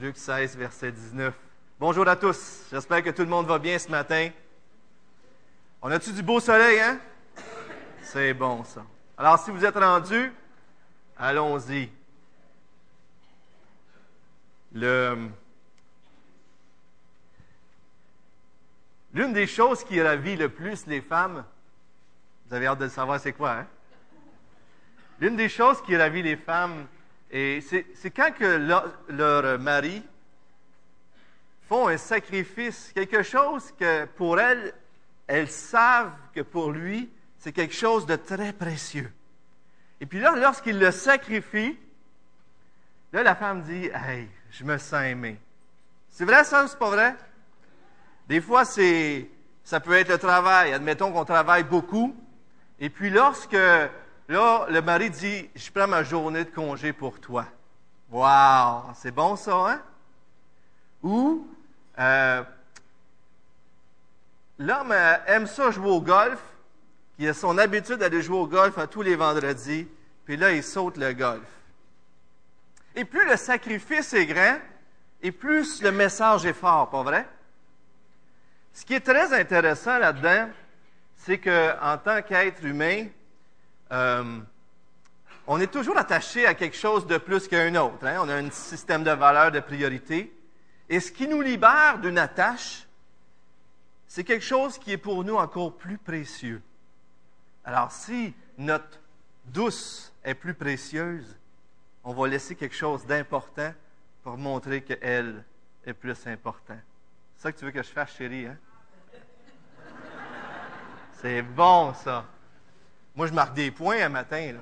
Luc 16, verset 19. Bonjour à tous. J'espère que tout le monde va bien ce matin. On a-tu du beau soleil, hein? C'est bon, ça. Alors, si vous êtes rendus, allons-y. L'une des choses qui ravit le plus les femmes, vous avez hâte de savoir c'est quoi, hein? L'une des choses qui ravit les femmes, et c'est quand que leur, mari font un sacrifice, quelque chose que pour elles, elles savent que pour lui, c'est quelque chose de très précieux. Et puis là, lorsqu'il le sacrifie, là, la femme dit, Hey, je me sens aimé. C'est vrai ça ou c'est pas vrai? Des fois, c'est, ça peut être le travail. Admettons qu'on travaille beaucoup. Et puis lorsque Là, le mari dit, je prends ma journée de congé pour toi. Wow, c'est bon ça, hein? Ou euh, l'homme euh, aime ça jouer au golf, il a son habitude d'aller jouer au golf à tous les vendredis, puis là, il saute le golf. Et plus le sacrifice est grand, et plus le message est fort, pas vrai? Ce qui est très intéressant là-dedans, c'est qu'en tant qu'être humain, euh, on est toujours attaché à quelque chose de plus qu'un autre. Hein. On a un système de valeurs, de priorités. Et ce qui nous libère d'une attache, c'est quelque chose qui est pour nous encore plus précieux. Alors, si notre douce est plus précieuse, on va laisser quelque chose d'important pour montrer qu'elle est plus importante. C'est ça que tu veux que je fasse, chérie, hein? C'est bon, ça. Moi, je marque des points un matin.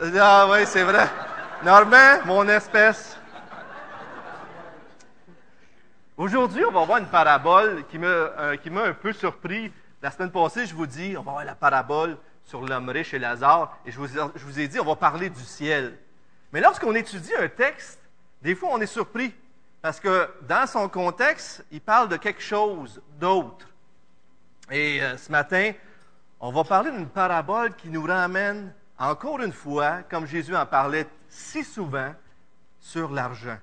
Là. Ah oui, c'est vrai. Normand, mon espèce. Aujourd'hui, on va voir une parabole qui m'a, euh, qui m'a un peu surpris. La semaine passée, je vous dis, on va voir la parabole sur l'homme riche et Lazare, et je vous, je vous ai dit, on va parler du ciel. Mais lorsqu'on étudie un texte, des fois, on est surpris, parce que dans son contexte, il parle de quelque chose d'autre. Et euh, ce matin, on va parler d'une parabole qui nous ramène encore une fois, comme Jésus en parlait si souvent, sur l'argent.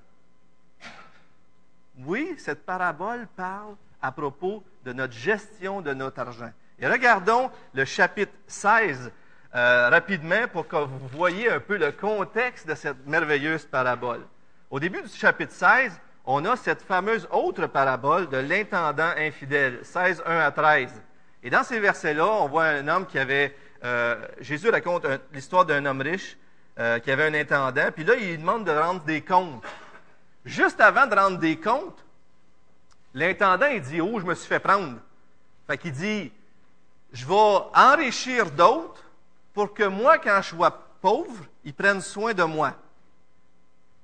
Oui, cette parabole parle à propos de notre gestion de notre argent. Et regardons le chapitre 16 euh, rapidement pour que vous voyez un peu le contexte de cette merveilleuse parabole. Au début du chapitre 16, on a cette fameuse autre parabole de l'intendant infidèle, 16, 1 à 13. Et dans ces versets-là, on voit un homme qui avait... Euh, Jésus raconte l'histoire d'un homme riche euh, qui avait un intendant, puis là, il demande de rendre des comptes. Juste avant de rendre des comptes, l'intendant, il dit, oh, je me suis fait prendre. Fait qu'il dit, je vais enrichir d'autres pour que moi, quand je sois pauvre, ils prennent soin de moi.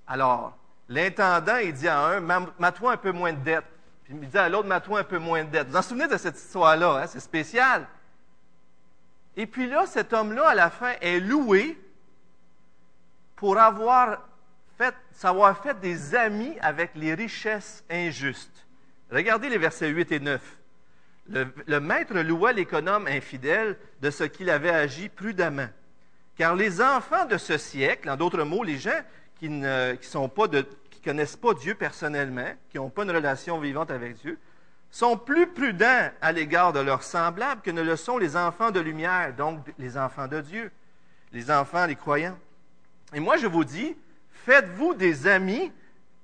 Alors, L'intendant, il dit à un, mets-toi un peu moins de dette. Puis il dit à l'autre, mets-toi un peu moins de dette. Vous vous en souvenez de cette histoire-là, hein? c'est spécial. Et puis là, cet homme-là, à la fin, est loué pour avoir fait, savoir fait des amis avec les richesses injustes. Regardez les versets 8 et 9. Le, le maître loua l'économe infidèle de ce qu'il avait agi prudemment. Car les enfants de ce siècle, en d'autres mots, les gens qui ne sont pas de, qui connaissent pas Dieu personnellement, qui n'ont pas une relation vivante avec Dieu, sont plus prudents à l'égard de leurs semblables que ne le sont les enfants de lumière, donc les enfants de Dieu, les enfants, les croyants. Et moi, je vous dis, faites-vous des amis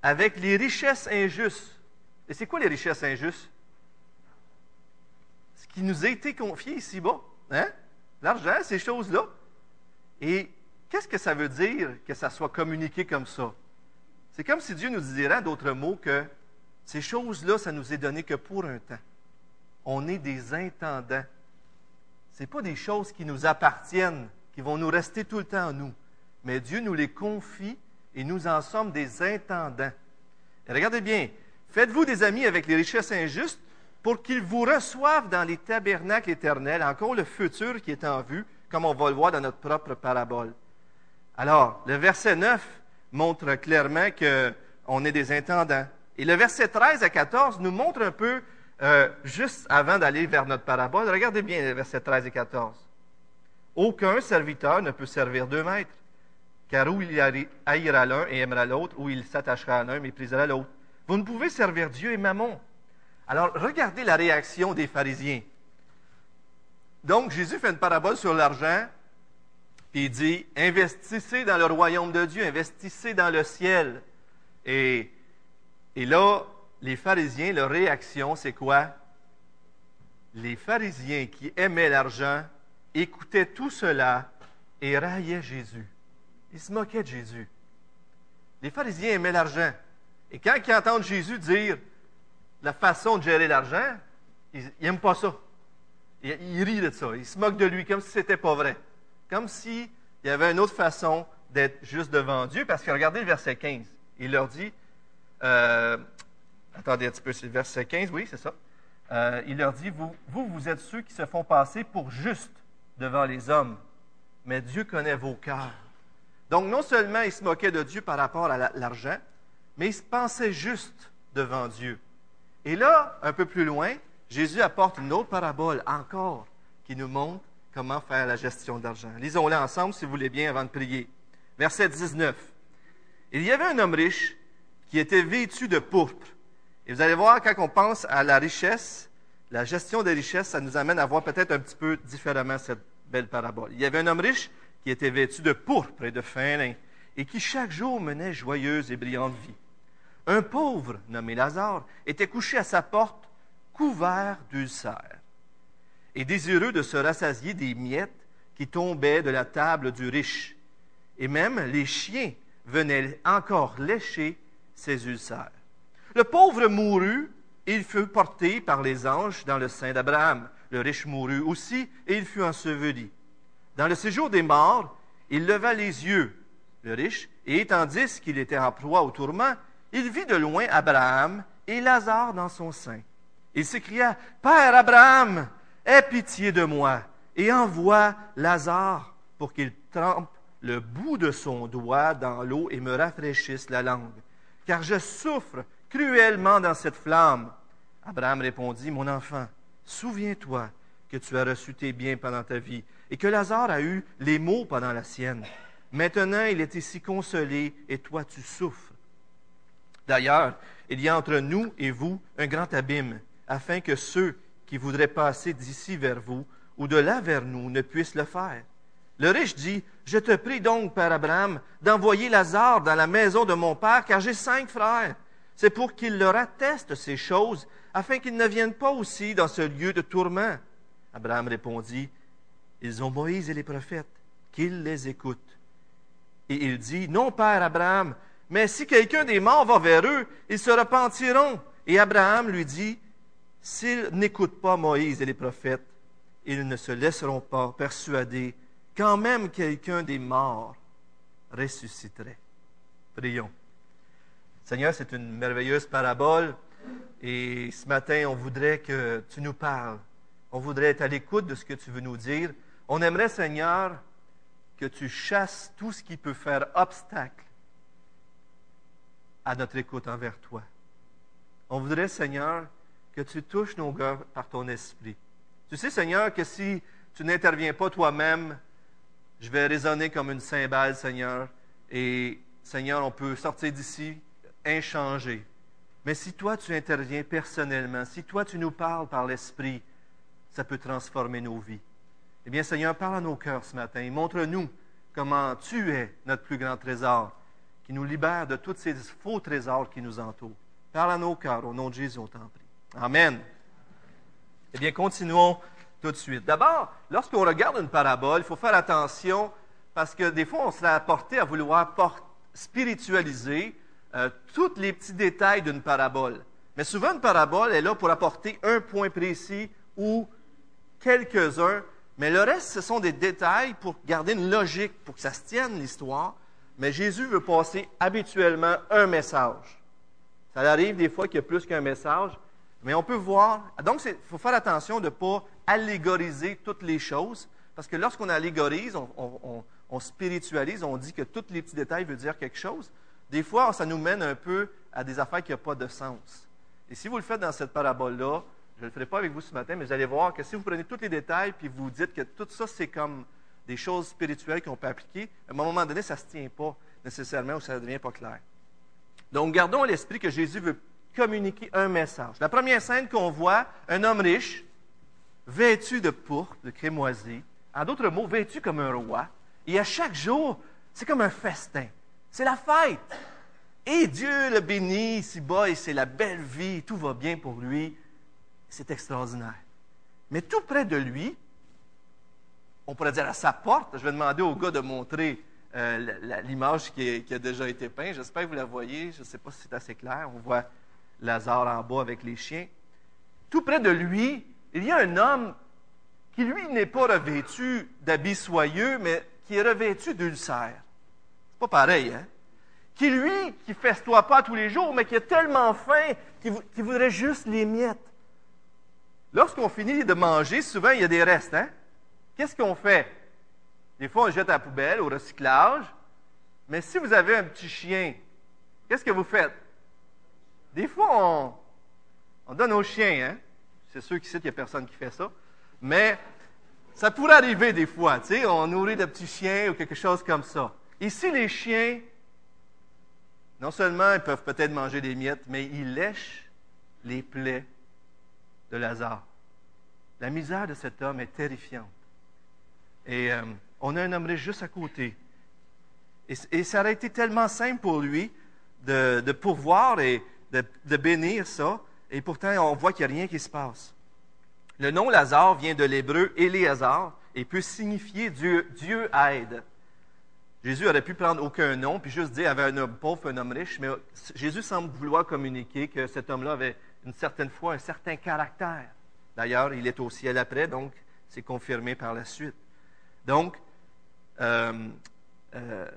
avec les richesses injustes. Et c'est quoi les richesses injustes? Ce qui nous a été confié ici-bas. Hein? L'argent, ces choses-là. Et Qu'est-ce que ça veut dire que ça soit communiqué comme ça? C'est comme si Dieu nous dirait, d'autres mots, que ces choses-là, ça nous est donné que pour un temps. On est des intendants. Ce pas des choses qui nous appartiennent, qui vont nous rester tout le temps en nous. Mais Dieu nous les confie et nous en sommes des intendants. Regardez bien, faites-vous des amis avec les richesses injustes pour qu'ils vous reçoivent dans les tabernacles éternels, encore le futur qui est en vue, comme on va le voir dans notre propre parabole. Alors, le verset 9 montre clairement qu'on est des intendants. Et le verset 13 à 14 nous montre un peu, euh, juste avant d'aller vers notre parabole, regardez bien les versets 13 et 14. Aucun serviteur ne peut servir deux maîtres, car où il haïra l'un et aimera l'autre, ou il s'attachera à l'un, méprisera l'autre. Vous ne pouvez servir Dieu et Mammon. Alors, regardez la réaction des pharisiens. Donc, Jésus fait une parabole sur l'argent, il dit, investissez dans le royaume de Dieu, investissez dans le ciel. Et, et là, les pharisiens, leur réaction, c'est quoi? Les pharisiens qui aimaient l'argent écoutaient tout cela et raillaient Jésus. Ils se moquaient de Jésus. Les pharisiens aimaient l'argent. Et quand ils entendent Jésus dire la façon de gérer l'argent, ils n'aiment pas ça. Ils, ils, rient de ça. Ils se moquent de lui comme si ce n'était pas vrai. Comme s'il y avait une autre façon d'être juste devant Dieu. Parce que regardez le verset 15. Il leur dit, euh, attendez un petit peu, c'est le verset 15, oui, c'est ça. Euh, il leur dit, vous, vous, êtes ceux qui se font passer pour justes devant les hommes, mais Dieu connaît vos cœurs. Donc, non seulement ils se moquaient de Dieu par rapport à l'argent, mais ils se pensaient justes devant Dieu. Et là, un peu plus loin, Jésus apporte une autre parabole encore qui nous montre comment faire la gestion d'argent. Lisons-la ensemble, si vous voulez bien, avant de prier. Verset 19. Il y avait un homme riche qui était vêtu de pourpre. Et vous allez voir, quand on pense à la richesse, la gestion des richesses, ça nous amène à voir peut-être un petit peu différemment cette belle parabole. Il y avait un homme riche qui était vêtu de pourpre et de fin lin, et qui chaque jour menait joyeuse et brillante vie. Un pauvre, nommé Lazare, était couché à sa porte, couvert d'ulcères, et désireux de se rassasier des miettes qui tombaient de la table du riche. Et même les chiens venaient encore lécher ses ulcères. Le pauvre mourut, et il fut porté par les anges dans le sein d'Abraham. Le riche mourut aussi, et il fut enseveli. Dans le séjour des morts, il leva les yeux, le riche, et tandis qu'il était en proie au tourment, il vit de loin Abraham et Lazare dans son sein. Il s'écria, Père Abraham, aie pitié de moi et envoie Lazare pour qu'il trempe le bout de son doigt dans l'eau et me rafraîchisse la langue, car je souffre cruellement dans cette flamme. Abraham répondit, Mon enfant, souviens-toi que tu as reçu tes biens pendant ta vie et que Lazare a eu les maux pendant la sienne. Maintenant, il est ici consolé et toi, tu souffres. D'ailleurs, il y a entre nous et vous un grand abîme, afin que ceux qui voudraient passer d'ici vers vous ou de là vers nous ne puissent le faire. Le riche dit, Je te prie donc, Père Abraham, d'envoyer Lazare dans la maison de mon Père, car j'ai cinq frères. C'est pour qu'il leur atteste ces choses, afin qu'ils ne viennent pas aussi dans ce lieu de tourment. Abraham répondit, ils ont Moïse et les prophètes, qu'ils les écoutent. Et il dit, non, Père Abraham, mais si quelqu'un des morts va vers eux, ils se repentiront. Et Abraham lui dit, s'ils n'écoutent pas Moïse et les prophètes, ils ne se laisseront pas persuader quand même quelqu'un des morts ressusciterait. Prions. Seigneur, c'est une merveilleuse parabole et ce matin, on voudrait que tu nous parles. On voudrait être à l'écoute de ce que tu veux nous dire. On aimerait, Seigneur, que tu chasses tout ce qui peut faire obstacle à notre écoute envers toi. On voudrait, Seigneur, que tu touches nos cœurs par ton esprit. Tu sais, Seigneur, que si tu n'interviens pas toi-même, je vais résonner comme une cymbale, Seigneur, et Seigneur, on peut sortir d'ici inchangé. Mais si toi, tu interviens personnellement, si toi, tu nous parles par l'esprit, ça peut transformer nos vies. Eh bien, Seigneur, parle à nos cœurs ce matin montre-nous comment tu es notre plus grand trésor, qui nous libère de tous ces faux trésors qui nous entourent. Parle à nos cœurs, au nom de Jésus, on t'en prie. Amen. Eh bien, continuons tout de suite. D'abord, lorsqu'on regarde une parabole, il faut faire attention parce que des fois, on serait apporté à vouloir spiritualiser euh, tous les petits détails d'une parabole. Mais souvent, une parabole est là pour apporter un point précis ou quelques-uns mais le reste, ce sont des détails pour garder une logique, pour que ça se tienne l'histoire. Mais Jésus veut passer habituellement un message. Ça arrive des fois qu'il y a plus qu'un message, mais on peut voir. Donc, il faut faire attention de ne pas allégoriser toutes les choses, parce que lorsqu'on allégorise, on, spiritualise, on dit que tous les petits détails veulent dire quelque chose. Des fois, ça nous mène un peu à des affaires qui n'ont pas de sens. Et si vous le faites dans cette parabole-là, je ne le ferai pas avec vous ce matin, mais vous allez voir que si vous prenez tous les détails puis vous dites que tout ça, c'est comme des choses spirituelles qu'on peut appliquer, à un moment donné, ça ne se tient pas nécessairement ou ça ne devient pas clair. Donc, gardons à l'esprit que Jésus veut communiquer un message. La première scène qu'on voit, un homme riche, vêtu de pourpre, de crémoisie, en d'autres mots, vêtu comme un roi, et à chaque jour, c'est comme un festin. C'est la fête. Et Dieu le bénit, si bas, et c'est la belle vie, tout va bien pour lui. C'est extraordinaire. Mais tout près de lui, on pourrait dire à sa porte, je vais demander au gars de montrer euh, l'image qui, a déjà été peinte. J'espère que vous la voyez. Je ne sais pas si c'est assez clair. On voit Lazare en bas avec les chiens. Tout près de lui, il y a un homme qui, lui, n'est pas revêtu d'habits soyeux, mais qui est revêtu d'ulcères. C'est pas pareil, hein? Qui, lui, qui festoie pas tous les jours, mais qui a tellement faim qu'il voudrait juste les miettes. Lorsqu'on finit de manger, souvent, il y a des restes, hein? Qu'est-ce qu'on fait? Des fois, on jette à la poubelle, au recyclage. Mais si vous avez un petit chien, qu'est-ce que vous faites? Des fois, on, donne aux chiens, hein? C'est sûr qu'ici, il n'y a personne qui fait ça. Mais ça pourrait arriver des fois, tu sais, on nourrit de petits chiens ou quelque chose comme ça. Ici, les chiens, non seulement ils peuvent peut-être manger des miettes, mais ils lèchent les plaies de Lazare. La misère de cet homme est terrifiante. Et euh, on a un homme juste à côté. Et, ça aurait été tellement simple pour lui de, de pourvoir et de, bénir ça. Et pourtant, on voit qu'il n'y a rien qui se passe. Le nom Lazare vient de l'hébreu Éléazar et peut signifier Dieu, aide. Jésus aurait pu prendre aucun nom, puis juste dire avait un homme pauvre, un homme riche, mais Jésus semble vouloir communiquer que cet homme-là avait une certaine foi, un certain caractère. D'ailleurs, il est au ciel après, donc c'est confirmé par la suite. Donc, euh, euh,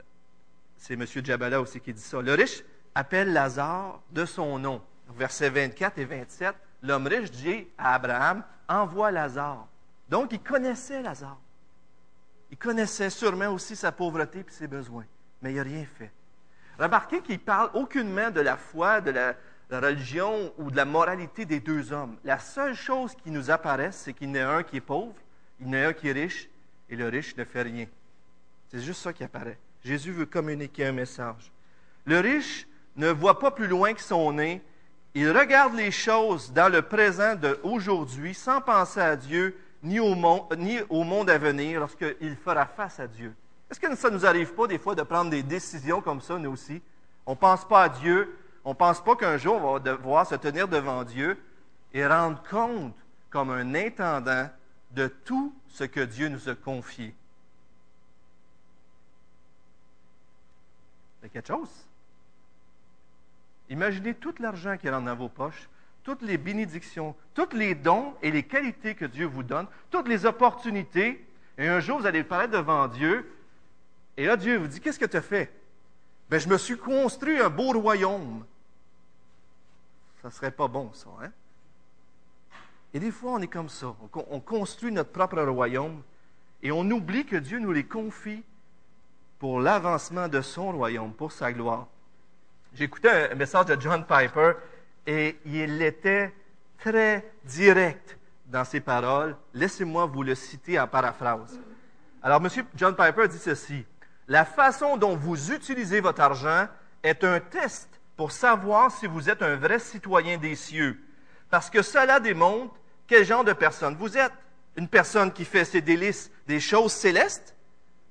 c'est M. Djabala aussi qui dit ça. Le riche appelle Lazare de son nom. Versets 24 et 27, l'homme riche dit à Abraham, envoie Lazare. Donc, il connaissait Lazare. Il connaissait sûrement aussi sa pauvreté et ses besoins, mais il n'a rien fait. Remarquez qu'il parle aucunement de la foi, de la, religion ou de la moralité des deux hommes. La seule chose qui nous apparaît, c'est qu'il y en a un qui est pauvre, il y en a un qui est riche, et le riche ne fait rien. C'est juste ça qui apparaît. Jésus veut communiquer un message. Le riche ne voit pas plus loin que son nez. Il regarde les choses dans le présent d'aujourd'hui sans penser à Dieu ni au, monde, ni au monde à venir lorsqu'il fera face à Dieu. Est-ce que ça ne nous arrive pas des fois de prendre des décisions comme ça, nous aussi? On ne pense pas à Dieu. On ne pense pas qu'un jour on va devoir se tenir devant Dieu et rendre compte comme un intendant de tout ce que Dieu nous a confié. C'est quelque chose? Imaginez tout l'argent qui rentre dans vos poches, toutes les bénédictions, tous les dons et les qualités que Dieu vous donne, toutes les opportunités. Et un jour, vous allez paraître devant Dieu. Et là, Dieu vous dit, qu'est-ce que tu as fait? Ben, je me suis construit un beau royaume. Ça ne serait pas bon, ça, hein? Et des fois, on est comme ça. On, construit notre propre royaume et on oublie que Dieu nous les confie pour l'avancement de son royaume, pour sa gloire. Écouté un message de John Piper et il était très direct dans ses paroles. Laissez-moi vous le citer en paraphrase. Alors, M. John Piper dit ceci. La façon dont vous utilisez votre argent est un test pour savoir si vous êtes un vrai citoyen des cieux parce que cela démontre quel genre de personne vous êtes. Une personne qui fait ses délices des choses célestes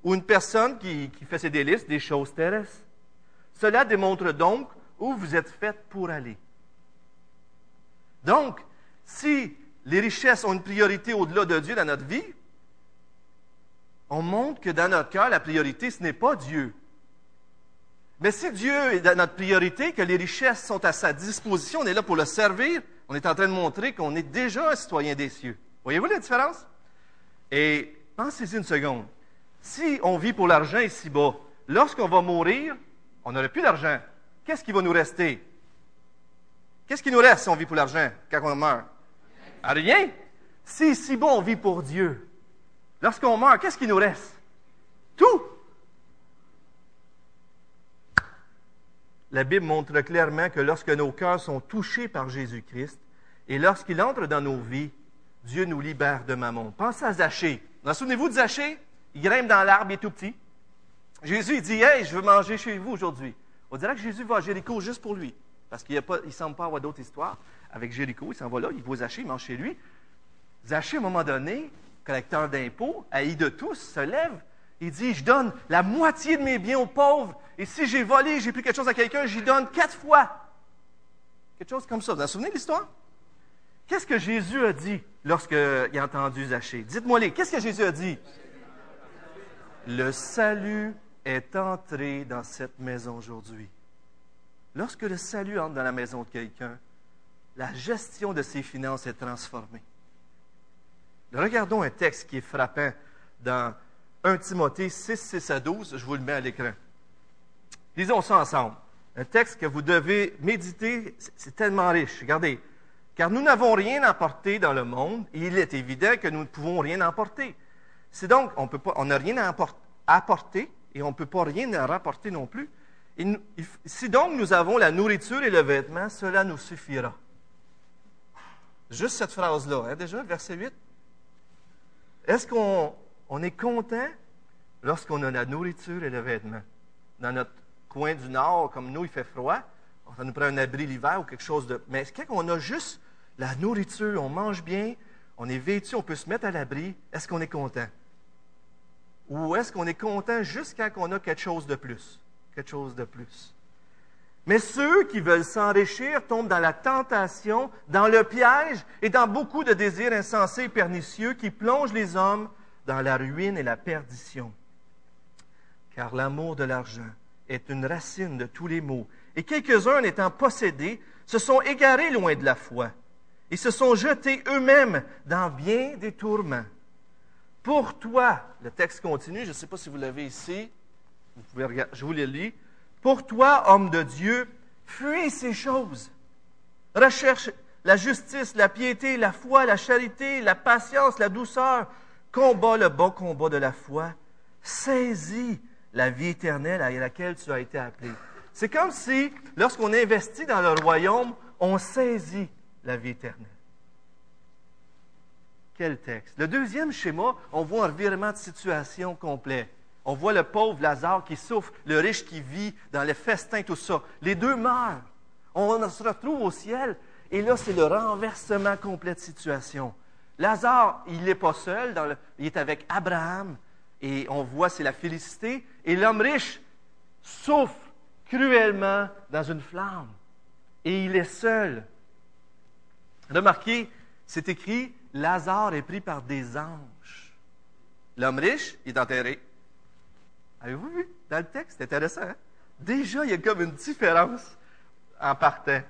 ou une personne qui, fait ses délices des choses terrestres. Cela démontre donc où vous êtes fait pour aller. Donc, si les richesses ont une priorité au-delà de Dieu dans notre vie, on montre que dans notre cœur, la priorité, ce n'est pas Dieu. Mais si Dieu est dans notre priorité, que les richesses sont à sa disposition, on est là pour le servir, on est en train de montrer qu'on est déjà un citoyen des cieux. Voyez-vous la différence? Et pensez-y une seconde. Si on vit pour l'argent ici-bas, lorsqu'on va mourir, on n'aurait plus d'argent. Qu'est-ce qui va nous rester? Qu'est-ce qui nous reste si on vit pour l'argent quand on meurt? Rien. Si ici-bas on vit pour Dieu, lorsqu'on meurt, qu'est-ce qui nous reste? Tout. la Bible montre clairement que lorsque nos cœurs sont touchés par Jésus-Christ et lorsqu'il entre dans nos vies, Dieu nous libère de mammon. Pensez à Zachée. Vous souvenez-vous de Zachée? il grimpe dans l'arbre, il est tout petit. Jésus, il dit, hey, je veux manger chez vous aujourd'hui. On dirait que Jésus va à Jéricho juste pour lui. Parce qu'il ne semble pas avoir d'autres histoires avec Jéricho. Il s'en va là, il voit Zachée, il mange chez lui. Zachée, à un moment donné, collecteur d'impôts, haï de tous, se lève. Il dit, je donne la moitié de mes biens aux pauvres. Et si j'ai volé, j'ai pris quelque chose à quelqu'un, j'y donne quatre fois. Quelque chose comme ça. Vous vous souvenez de l'histoire? Qu'est-ce que Jésus a dit lorsqu'il a entendu Zachée? Dites-moi-les. Qu'est-ce que Jésus a dit? Le salut est entré dans cette maison aujourd'hui. Lorsque le salut entre dans la maison de quelqu'un, la gestion de ses finances est transformée. Regardons un texte qui est frappant dans 1 Timothée 6, 6 à 12. Je vous le mets à l'écran. Lisons ça ensemble. Un texte que vous devez méditer, c'est tellement riche. Regardez. Car nous n'avons rien apporter dans le monde, et il est évident que nous ne pouvons rien emporter. C'est donc, on n'a rien à apporter, et on ne peut pas rien rapporter non plus. si donc nous avons la nourriture et le vêtement, cela nous suffira. Juste cette phrase-là, hein, déjà, verset 8. Est-ce qu'on on est content lorsqu'on a la nourriture et le vêtement? Dans notre coin du nord, comme nous, il fait froid, ça nous prend un abri l'hiver ou quelque chose de. Mais quand on a juste la nourriture, on mange bien, on est vêtu, on peut se mettre à l'abri, est-ce qu'on est content? Ou est-ce qu'on est content juste quand on a quelque chose de plus? Quelque chose de plus. Mais ceux qui veulent s'enrichir tombent dans la tentation, dans le piège et dans beaucoup de désirs insensés et pernicieux qui plongent les hommes dans la ruine et la perdition. Car l'amour de l'argent est une racine de tous les maux, et quelques-uns étant possédés se sont égarés loin de la foi et se sont jetés eux-mêmes dans bien des tourments. Pour toi, le texte continue, je ne sais pas si vous l'avez ici, je vous le lis. Pour toi, homme de Dieu, fuis ces choses. Recherche la justice, la piété, la foi, la charité, la patience, la douceur. Combat le bon combat de la foi. Saisis la vie éternelle à laquelle tu as été appelé. C'est comme si, lorsqu'on investit dans le royaume, on saisit la vie éternelle. Quel texte. Le deuxième schéma, on voit un revirement de situation complet. On voit le pauvre Lazare qui souffre, le riche qui vit dans les festins, tout ça. Les deux meurent. On se retrouve au ciel et là, c'est le renversement complet de situation. Lazare, il n'est pas seul, il est avec Abraham et on voit c'est la félicité. Et l'homme riche souffre cruellement dans une flamme et il est seul. Remarquez, c'est écrit, Lazare est pris par des anges. L'homme riche, il est enterré. Avez-vous vu? Dans le texte? C'est intéressant. Hein? Déjà, il y a comme une différence en partant.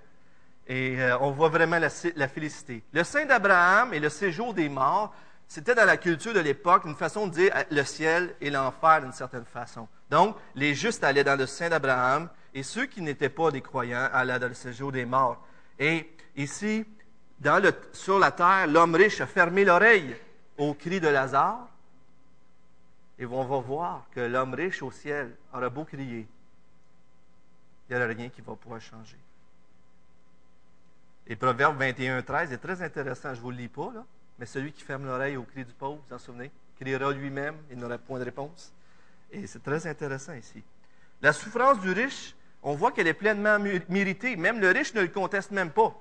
Et euh, on voit vraiment la, la félicité. Le sein d'Abraham et le séjour des morts, c'était dans la culture de l'époque une façon de dire euh, le ciel et l'enfer d'une certaine façon. Donc, les justes allaient dans le sein d'Abraham et ceux qui n'étaient pas des croyants allaient dans le séjour des morts. Et ici, sur la terre, l'homme riche a fermé l'oreille au cri de Lazare et on va voir que l'homme riche au ciel aura beau crier, il n'y aura rien qui va pouvoir changer. Et Proverbe 21, 13 est très intéressant, je ne vous le lis pas, mais celui qui ferme l'oreille au cri du pauvre, vous en souvenez, criera lui-même, il n'aura point de réponse. Et c'est très intéressant ici. La souffrance du riche, on voit qu'elle est pleinement méritée. Même le riche ne le conteste même pas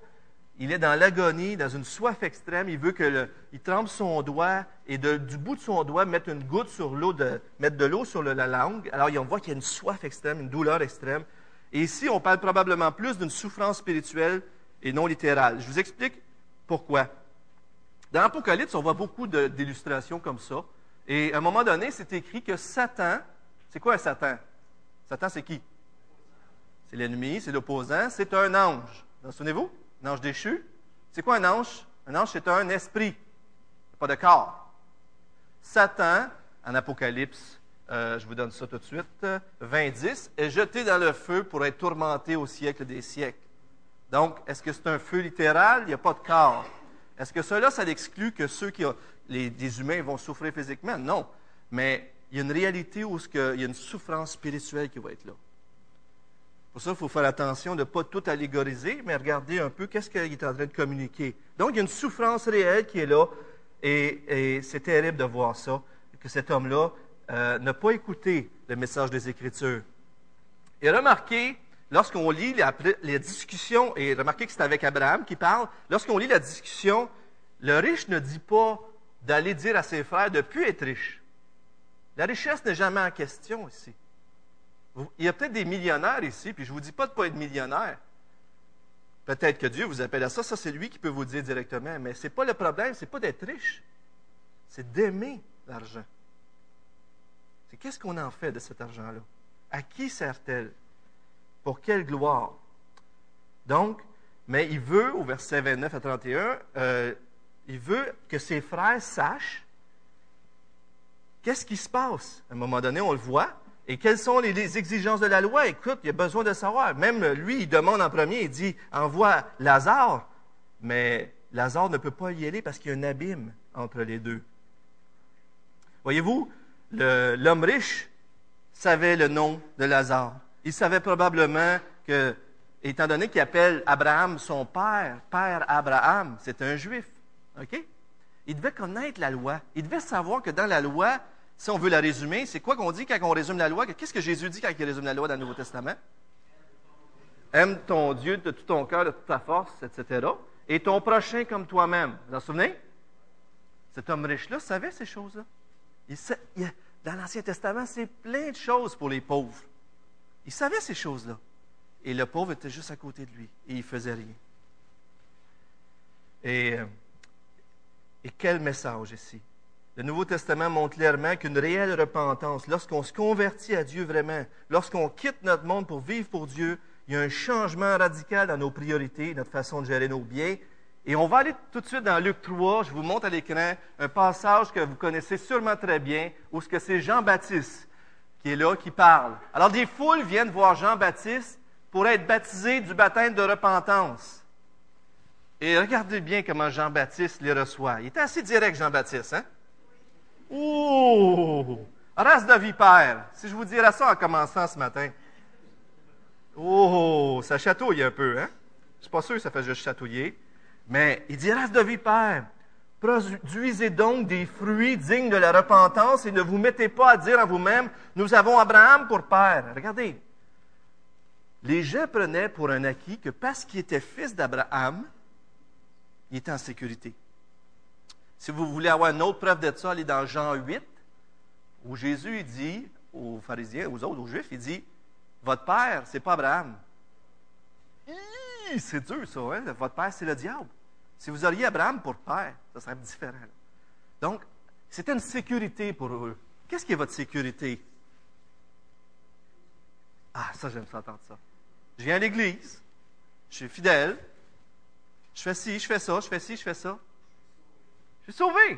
il est dans l'agonie, dans une soif extrême. Il veut que il trempe son doigt et du bout de son doigt mettre une goutte sur l'eau, de, mettre de l'eau sur la langue. Alors on voit qu'il y a une soif extrême, une douleur extrême. Et ici, on parle probablement plus d'une souffrance spirituelle et non littérale. Je vous explique pourquoi. Dans l'Apocalypse, on voit beaucoup d'illustrations comme ça. Et à un moment donné, c'est écrit que Satan, c'est quoi un Satan? Satan, c'est qui? C'est l'ennemi, c'est l'opposant, c'est un ange. Vous souvenez-vous? Un ange déchu. C'est quoi un ange? Un ange, c'est un esprit, pas de corps. Satan, en Apocalypse, euh, je vous donne ça tout de suite, 20, est jeté dans le feu pour être tourmenté au siècle des siècles. Donc, est-ce que c'est un feu littéral? Il n'y a pas de corps. Est-ce que cela, ça exclut que ceux qui ont, les, humains vont souffrir physiquement? Non. Mais il y a une réalité où il y a une souffrance spirituelle qui va être là. Pour ça, il faut faire attention de ne pas tout allégoriser, mais regarder un peu qu'est-ce qu'il est en train de communiquer. Donc, il y a une souffrance réelle qui est là, et, c'est terrible de voir ça, que cet homme-là euh, n'a pas écouté le message des Écritures. Et remarquez, lorsqu'on lit les, discussions, et remarquez que c'est avec Abraham qui parle, lorsqu'on lit la discussion, le riche ne dit pas d'aller dire à ses frères de ne plus être riche. La richesse n'est jamais en question ici. Il y a peut-être des millionnaires ici, puis je ne vous dis pas de ne pas être millionnaire. Peut-être que Dieu vous appelle à ça, ça c'est lui qui peut vous dire directement, mais ce n'est pas le problème, ce n'est pas d'être riche, c'est d'aimer l'argent. C'est qu'est-ce qu'on en fait de cet argent-là? À qui sert-elle? Pour quelle gloire? Donc, mais il veut, au verset 29 à 31, euh, il veut que ses frères sachent qu'est-ce qui se passe. À un moment donné, on le voit. Et quelles sont les, exigences de la loi? Écoute, il y a besoin de savoir. Même lui, il demande en premier, il dit, envoie Lazare. Mais Lazare ne peut pas y aller parce qu'il y a un abîme entre les deux. Voyez-vous, l'homme riche savait le nom de Lazare. Il savait probablement que, étant donné qu'il appelle Abraham son père, père Abraham, c'est un juif. OK? Il devait connaître la loi. Il devait savoir que dans la loi, si on veut la résumer, c'est quoi qu'on dit quand on résume la loi? Qu'est-ce que Jésus dit quand il résume la loi dans le Nouveau Testament? Aime ton Dieu de tout ton cœur, de toute ta force, etc. Et ton prochain comme toi-même. Vous en souvenez? Cet homme riche-là savait ces choses-là. dans l'Ancien Testament, c'est plein de choses pour les pauvres. Il savait ces choses-là. Et le pauvre était juste à côté de lui. Et il ne faisait rien. Et, euh, et quel message ici? Le Nouveau Testament montre clairement qu'une réelle repentance, lorsqu'on se convertit à Dieu vraiment, lorsqu'on quitte notre monde pour vivre pour Dieu, il y a un changement radical dans nos priorités, notre façon de gérer nos biens. Et on va aller tout de suite dans Luc 3. Je vous montre à l'écran un passage que vous connaissez sûrement très bien, où ce que c'est Jean-Baptiste qui est là, qui parle. Alors des foules viennent voir Jean-Baptiste pour être baptisés du baptême de repentance. Et regardez bien comment Jean-Baptiste les reçoit. Il était assez direct, Jean-Baptiste, hein? Oh! Race de vipère. Si je vous dirais ça en commençant ce matin. Oh! Ça chatouille un peu, hein? Je suis pas sûr que ça fait juste chatouiller. Mais il dit race de vipère. Produisez donc des fruits dignes de la repentance et ne vous mettez pas à dire à vous-même, nous avons Abraham pour père. Regardez. Les gens prenaient pour un acquis que parce qu'il était fils d'Abraham, il était en sécurité. Si vous voulez avoir une autre preuve de ça, allez dans Jean 8, où Jésus dit aux pharisiens, aux autres, aux juifs, il dit Votre père, c'est pas Abraham. C'est dur, ça, hein? Votre père, c'est le diable. Si vous auriez Abraham pour père, ça serait différent. Donc, c'était une sécurité pour eux. Qu'est-ce qui est votre sécurité? Ah, ça, j'aime ça entendre ça. Je viens à l'église, je suis fidèle, je fais ci, je fais ça, je fais ci, je fais ça. Je suis sauvé.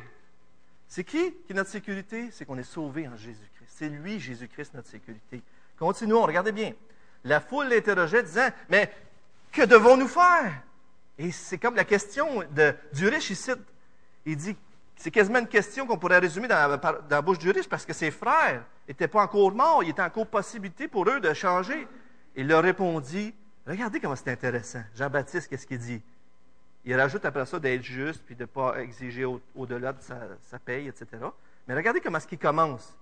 C'est qui qui est notre sécurité? C'est qu'on est sauvé en Jésus-Christ. C'est lui, Jésus-Christ, notre sécurité. Continuons, regardez bien. La foule l'interrogeait, disant, mais que devons-nous faire? Et c'est comme la question de, du riche ici. Il dit, c'est quasiment une question qu'on pourrait résumer dans, dans, la bouche du riche, parce que ses frères n'étaient pas encore morts, il était encore possibilité pour eux de changer. Il leur répondit, regardez comment c'est intéressant. Jean-Baptiste, qu'est-ce qu'il dit? Il rajoute après ça d'être juste, puis de ne pas exiger au-delà de sa, paye, etc. Mais regardez comment ce qui commence.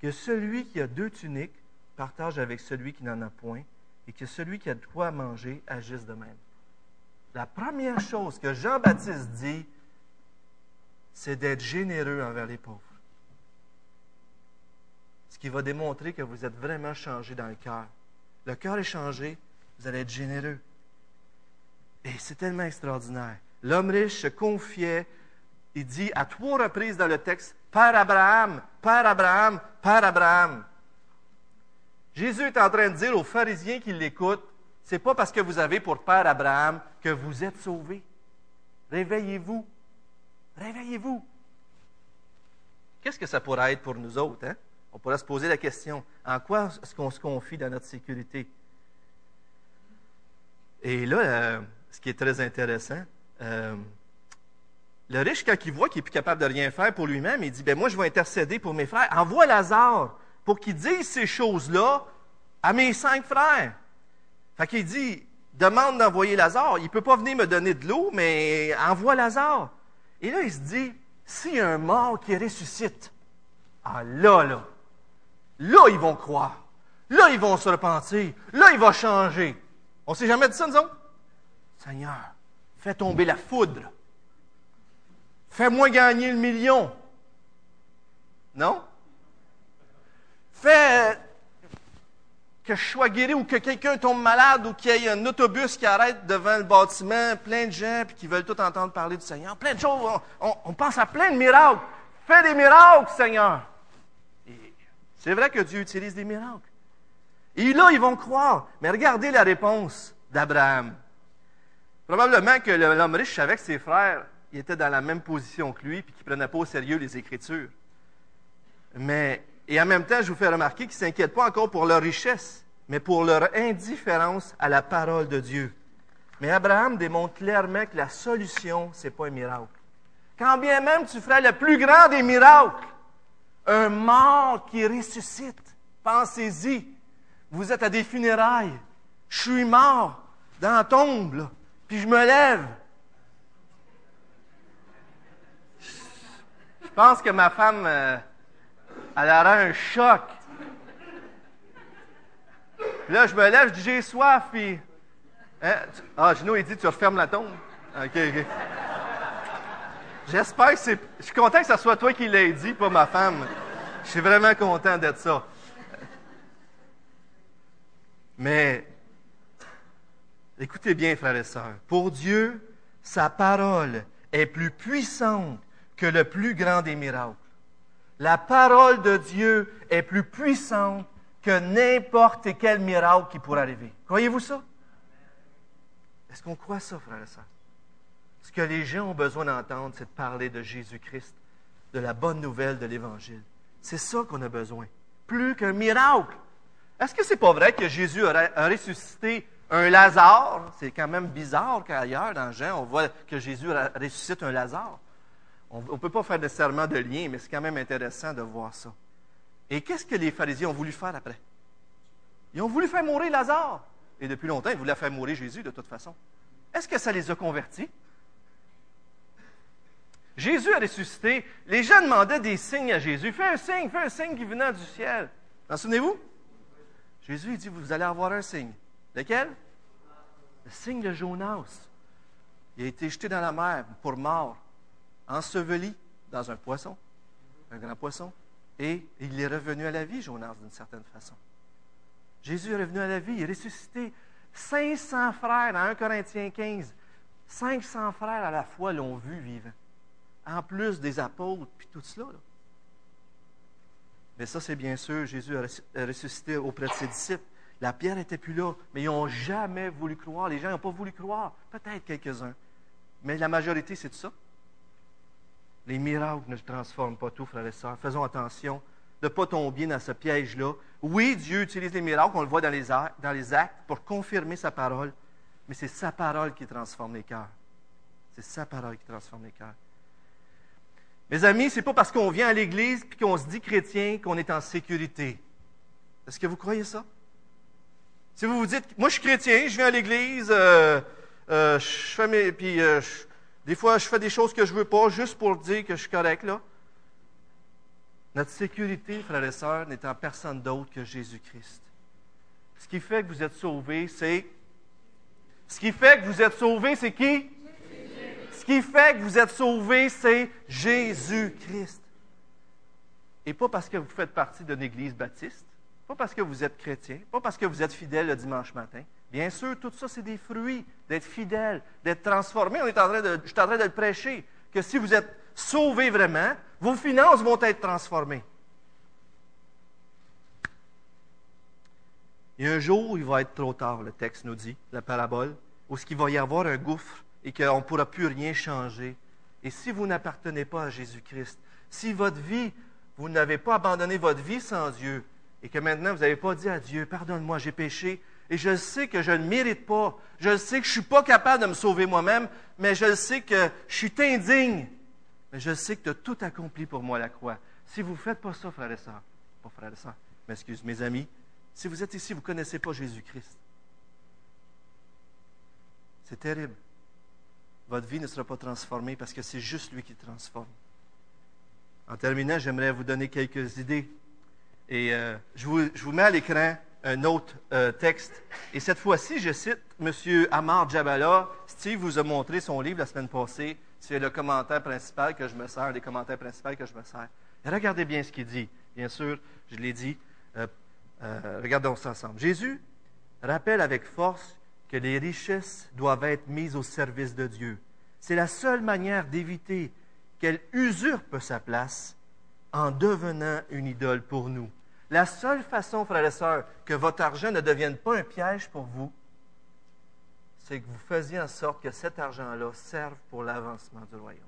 Que celui qui a deux tuniques partage avec celui qui n'en a point, et que celui qui a de quoi manger agisse de même. La première chose que Jean-Baptiste dit, c'est d'être généreux envers les pauvres. Ce qui va démontrer que vous êtes vraiment changé dans le cœur. Le cœur est changé, vous allez être généreux. Et c'est tellement extraordinaire. L'homme riche se confiait, il dit à trois reprises dans le texte, Père Abraham, Père Abraham, Père Abraham. Jésus est en train de dire aux pharisiens qui l'écoutent, c'est pas parce que vous avez pour Père Abraham que vous êtes sauvés. Réveillez-vous. Réveillez-vous. Qu'est-ce que ça pourrait être pour nous autres? Hein? On pourrait se poser la question, en quoi est-ce qu'on se confie dans notre sécurité? Et là, euh, ce qui est très intéressant. Euh, le riche, quand il voit qu'il n'est plus capable de rien faire pour lui-même, il dit, ben moi, je vais intercéder pour mes frères. Envoie Lazare pour qu'il dise ces choses-là à mes cinq frères. Fait qu'il dit, demande d'envoyer Lazare. Il ne peut pas venir me donner de l'eau, mais envoie Lazare. Et là, il se dit, s'il y a un mort qui ressuscite, ah là, là, là, ils vont croire. Là, ils vont se repentir. Là, il va changer. On ne s'est jamais dit ça, nous autres? Seigneur, fais tomber la foudre. Fais-moi gagner le million. Non? Fais que je sois guéri ou que quelqu'un tombe malade ou qu'il y ait un autobus qui arrête devant le bâtiment, plein de gens puis qui veulent tout entendre parler du Seigneur. Plein de choses. On, pense à plein de miracles. Fais des miracles, Seigneur. C'est vrai que Dieu utilise des miracles. Et là, ils vont croire. Mais regardez la réponse d'Abraham. Probablement que l'homme riche savait que ses frères étaient dans la même position que lui, puis qu'ils ne prenaient pas au sérieux les Écritures. Mais, et en même temps, je vous fais remarquer qu'ils ne s'inquiètent pas encore pour leur richesse, mais pour leur indifférence à la parole de Dieu. Mais Abraham démontre clairement que la solution, ce n'est pas un miracle. Quand bien même tu ferais le plus grand des miracles, un mort qui ressuscite, pensez-y, vous êtes à des funérailles, je suis mort dans la tombe, là, puis je me lève. Je pense que ma femme, euh, elle aurait un choc. là, je me lève, je dis j'ai soif, puis. Hein? Ah, Gino, il dit tu refermes la tombe. OK, OK. J'espère que c'est. Je suis content que ce soit toi qui l'aies dit, pas ma femme. Je suis vraiment content d'être ça. Mais écoutez bien, frères et sœurs, pour Dieu, sa parole est plus puissante que le plus grand des miracles. La parole de Dieu est plus puissante que n'importe quel miracle qui pourrait arriver. Croyez-vous ça? Est-ce qu'on croit ça, frères et sœurs? Ce que les gens ont besoin d'entendre, c'est de parler de Jésus-Christ, de la bonne nouvelle de l'Évangile? C'est ça qu'on a besoin. Plus qu'un miracle. Est-ce que c'est pas vrai que Jésus a ressuscité un Lazare? C'est quand même bizarre qu'ailleurs, dans Jean, on voit que Jésus ressuscite un Lazare. On ne peut pas faire nécessairement de lien, mais c'est quand même intéressant de voir ça. Et qu'est-ce que les pharisiens ont voulu faire après? Ils ont voulu faire mourir Lazare. Et depuis longtemps, ils voulaient faire mourir Jésus de toute façon. Est-ce que ça les a convertis? Jésus a ressuscité. Les gens demandaient des signes à Jésus. Fais un signe, fais un signe qui venait du ciel. Vous en souvenez-vous? Jésus dit, vous allez avoir un signe. Lequel? Le signe de Jonas. Il a été jeté dans la mer pour mort, enseveli dans un poisson, un grand poisson, et il est revenu à la vie, Jonas, d'une certaine façon. Jésus est revenu à la vie, il est ressuscité. 500 frères, dans 1 Corinthiens 15, 500 frères à la fois l'ont vu vivant. En plus des apôtres, puis tout cela. Mais ça, c'est bien sûr, Jésus a ressuscité auprès de ses disciples. La pierre n'était plus là, mais ils n'ont jamais voulu croire. Les gens n'ont pas voulu croire. Peut-être quelques-uns. Mais la majorité, c'est ça. Les miracles ne transforment pas tout, frères et sœurs. Faisons attention de ne pas tomber dans ce piège-là. Oui, Dieu utilise les miracles, on le voit dans les, dans les actes, pour confirmer sa parole, mais c'est sa parole qui transforme les cœurs. C'est sa parole qui transforme les cœurs. Mes amis, ce n'est pas parce qu'on vient à l'Église et qu'on se dit chrétien qu'on est en sécurité. Est-ce que vous croyez ça? Si vous vous dites, moi je suis chrétien, je viens à l'Église, euh, euh, je fais mes, puis euh, des fois je fais des choses que je ne veux pas juste pour dire que je suis correct là. Notre sécurité, frères et sœurs, n'est en personne d'autre que Jésus-Christ. Ce qui fait que vous êtes sauvés, c'est. Ce qui fait que vous êtes sauvés, c'est qui? Ce qui fait que vous êtes sauvés, c'est Jésus-Christ. Et pas parce que vous faites partie d'une église baptiste, pas parce que vous êtes chrétien, pas parce que vous êtes fidèle le dimanche matin. Bien sûr, tout ça, c'est des fruits d'être fidèle, d'être transformé. On est en train je suis en train de le prêcher, que si vous êtes sauvés vraiment, vos finances vont être transformées. Et un jour, il va être trop tard, le texte nous dit, la parabole, où ce va y avoir un gouffre et qu'on ne pourra plus rien changer. Et si vous n'appartenez pas à Jésus-Christ, si votre vie, vous n'avez pas abandonné votre vie sans Dieu, et que maintenant vous n'avez pas dit à Dieu, pardonne-moi, j'ai péché, et je sais que je ne mérite pas, je sais que je ne suis pas capable de me sauver moi-même, mais je sais que je suis indigne, mais je sais que tu as tout accompli pour moi à la croix. Si vous ne faites pas ça, frère et sœurs, pas frère et sœurs, mais excuse, mes amis, si vous êtes ici, vous ne connaissez pas Jésus-Christ. C'est terrible votre vie ne sera pas transformée parce que c'est juste lui qui transforme. En terminant, j'aimerais vous donner quelques idées. Et euh, je, vous, mets à l'écran un autre euh, texte. Et cette fois-ci, je cite M. Amar Jabala. Steve vous a montré son livre la semaine passée. C'est le commentaire principal que je me sers, les commentaires principaux que je me sers. Et regardez bien ce qu'il dit. Bien sûr, je l'ai dit. Euh, regardons ça ensemble. Jésus rappelle avec force que les richesses doivent être mises au service de Dieu. C'est la seule manière d'éviter qu'elles usurpent sa place en devenant une idole pour nous. La seule façon, frères et sœurs, que votre argent ne devienne pas un piège pour vous, c'est que vous faisiez en sorte que cet argent-là serve pour l'avancement du royaume.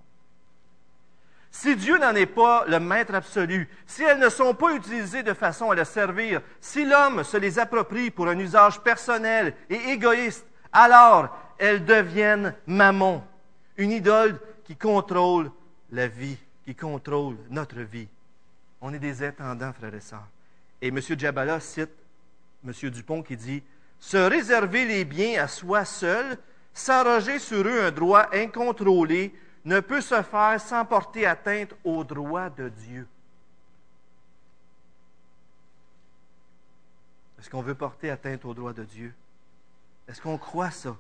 Si Dieu n'en est pas le maître absolu, si elles ne sont pas utilisées de façon à le servir, si l'homme se les approprie pour un usage personnel et égoïste, alors elles deviennent mammon, une idole qui contrôle la vie, qui contrôle notre vie. On est des intendants, frères et sœurs. Et M. Djabala cite M. Dupont qui dit Se réserver les biens à soi seul, s'arroger sur eux un droit incontrôlé, ne peut se faire sans porter atteinte au droit de Dieu. Est-ce qu'on veut porter atteinte au droit de Dieu? Est-ce qu'on croit ça?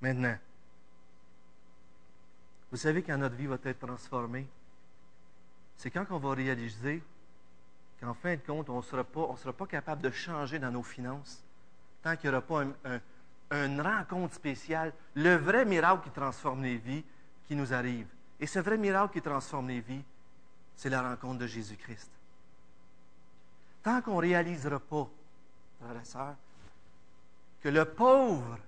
Maintenant, vous savez quand notre vie va être transformée? C'est quand on va réaliser qu'en fin de compte, on ne sera, pas, capable de changer dans nos finances tant qu'il n'y aura pas une rencontre spéciale, le vrai miracle qui transforme les vies qui nous arrive. Et ce vrai miracle qui transforme les vies, c'est la rencontre de Jésus-Christ. Tant qu'on ne réalisera pas, frères et sœurs, que le pauvre,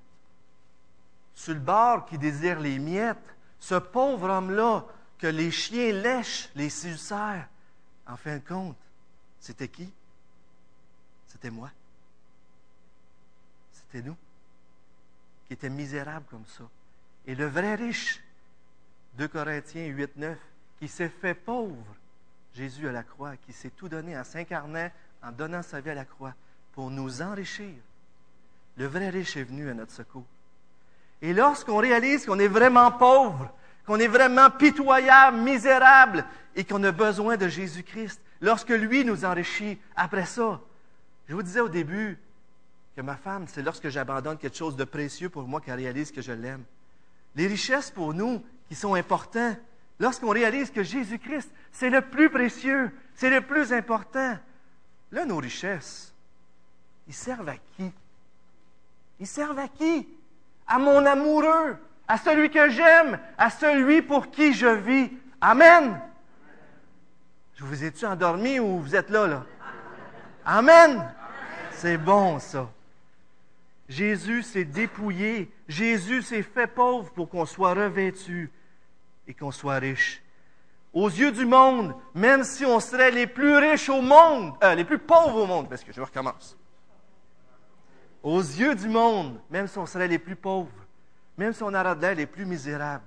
sur le bord qui désire les miettes, ce pauvre homme-là, que les chiens lèchent, les sucèrent, en fin de compte, c'était qui? C'était moi. C'était nous, qui étaient misérables comme ça. Et le vrai riche, 2 Corinthiens 8, 9, qui s'est fait pauvre, Jésus à la croix, qui s'est tout donné en s'incarnant, en donnant sa vie à la croix, pour nous enrichir. Le vrai riche est venu à notre secours. Et lorsqu'on réalise qu'on est vraiment pauvre, qu'on est vraiment pitoyable, misérable, et qu'on a besoin de Jésus-Christ, lorsque lui nous enrichit après ça. Je vous disais au début que ma femme, c'est lorsque j'abandonne quelque chose de précieux pour moi qu'elle réalise que je l'aime. Les richesses pour nous qui sont importantes, lorsqu'on réalise que Jésus-Christ, c'est le plus précieux, c'est le plus important. Là, nos richesses, ils servent à qui? Ils servent à qui? À mon amoureux, à celui que j'aime, à celui pour qui je vis. Amen. Je vous ai-tu endormi ou vous êtes là, là? Amen. C'est bon, ça. Jésus s'est dépouillé. Jésus s'est fait pauvre pour qu'on soit revêtu et qu'on soit riche. Aux yeux du monde, même si on serait les plus riches au monde, euh, les plus pauvres au monde, parce que je recommence. Aux yeux du monde, même si on serait les plus pauvres, même si on aurait l'air les plus misérables,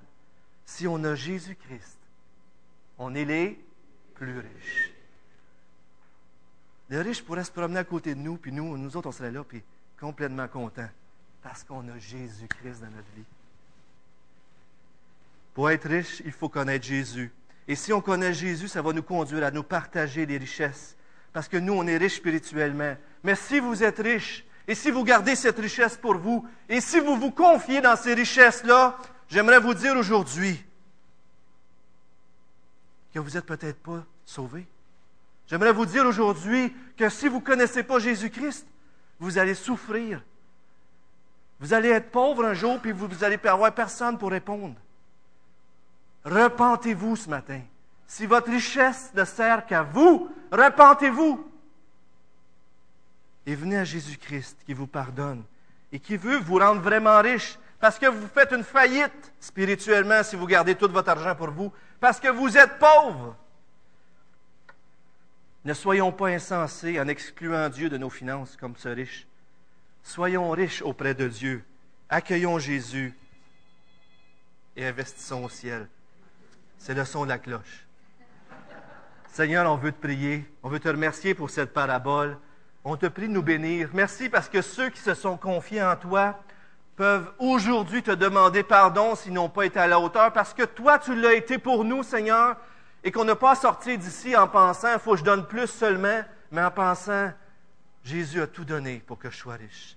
si on a Jésus-Christ, on est les plus riche. Le riche pourrait se promener à côté de nous, puis nous, nous autres, on serait là, puis complètement contents, parce qu'on a Jésus-Christ dans notre vie. Pour être riche, il faut connaître Jésus. Et si on connaît Jésus, ça va nous conduire à nous partager les richesses, parce que nous, on est riches spirituellement. Mais si vous êtes riche, et si vous gardez cette richesse pour vous, et si vous vous confiez dans ces richesses-là, j'aimerais vous dire aujourd'hui, que vous n'êtes peut-être pas sauvé. J'aimerais vous dire aujourd'hui que si vous ne connaissez pas Jésus-Christ, vous allez souffrir. Vous allez être pauvre un jour, puis vous n'allez avoir personne pour répondre. Repentez-vous ce matin. Si votre richesse ne sert qu'à vous, repentez-vous. Et venez à Jésus-Christ qui vous pardonne et qui veut vous rendre vraiment riche parce que vous faites une faillite spirituellement si vous gardez tout votre argent pour vous, parce que vous êtes pauvre. Ne soyons pas insensés en excluant Dieu de nos finances comme ce riche. Soyons riches auprès de Dieu. Accueillons Jésus et investissons au ciel. C'est le son de la cloche. Seigneur, on veut te prier, on veut te remercier pour cette parabole. On te prie de nous bénir. Merci parce que ceux qui se sont confiés en toi, peuvent aujourd'hui te demander pardon s'ils n'ont pas été à la hauteur, parce que toi, tu l'as été pour nous, Seigneur, et qu'on n'a pas sorti d'ici en pensant, il faut que je donne plus seulement, mais en pensant, Jésus a tout donné pour que je sois riche.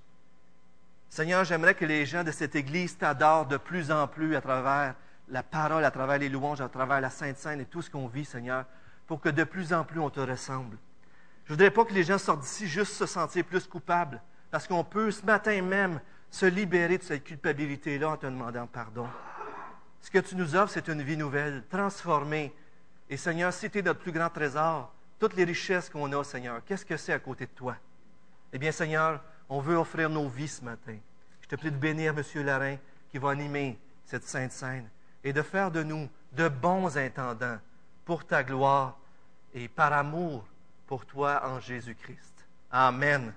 Seigneur, j'aimerais que les gens de cette Église t'adorent de plus en plus à travers la parole, à travers les louanges, à travers la Sainte Seine et tout ce qu'on vit, Seigneur, pour que de plus en plus on te ressemble. Je ne voudrais pas que les gens sortent d'ici juste se sentir plus coupables, parce qu'on peut ce matin même se libérer de cette culpabilité-là en te demandant pardon. Ce que tu nous offres, c'est une vie nouvelle, transformée. Et Seigneur, si tu es notre plus grand trésor, toutes les richesses qu'on a, Seigneur, qu'est-ce que c'est à côté de toi? Eh bien, Seigneur, on veut offrir nos vies ce matin. Je te prie de bénir M. Larin qui va animer cette sainte scène et de faire de nous de bons intendants pour ta gloire et par amour pour toi en Jésus-Christ. Amen.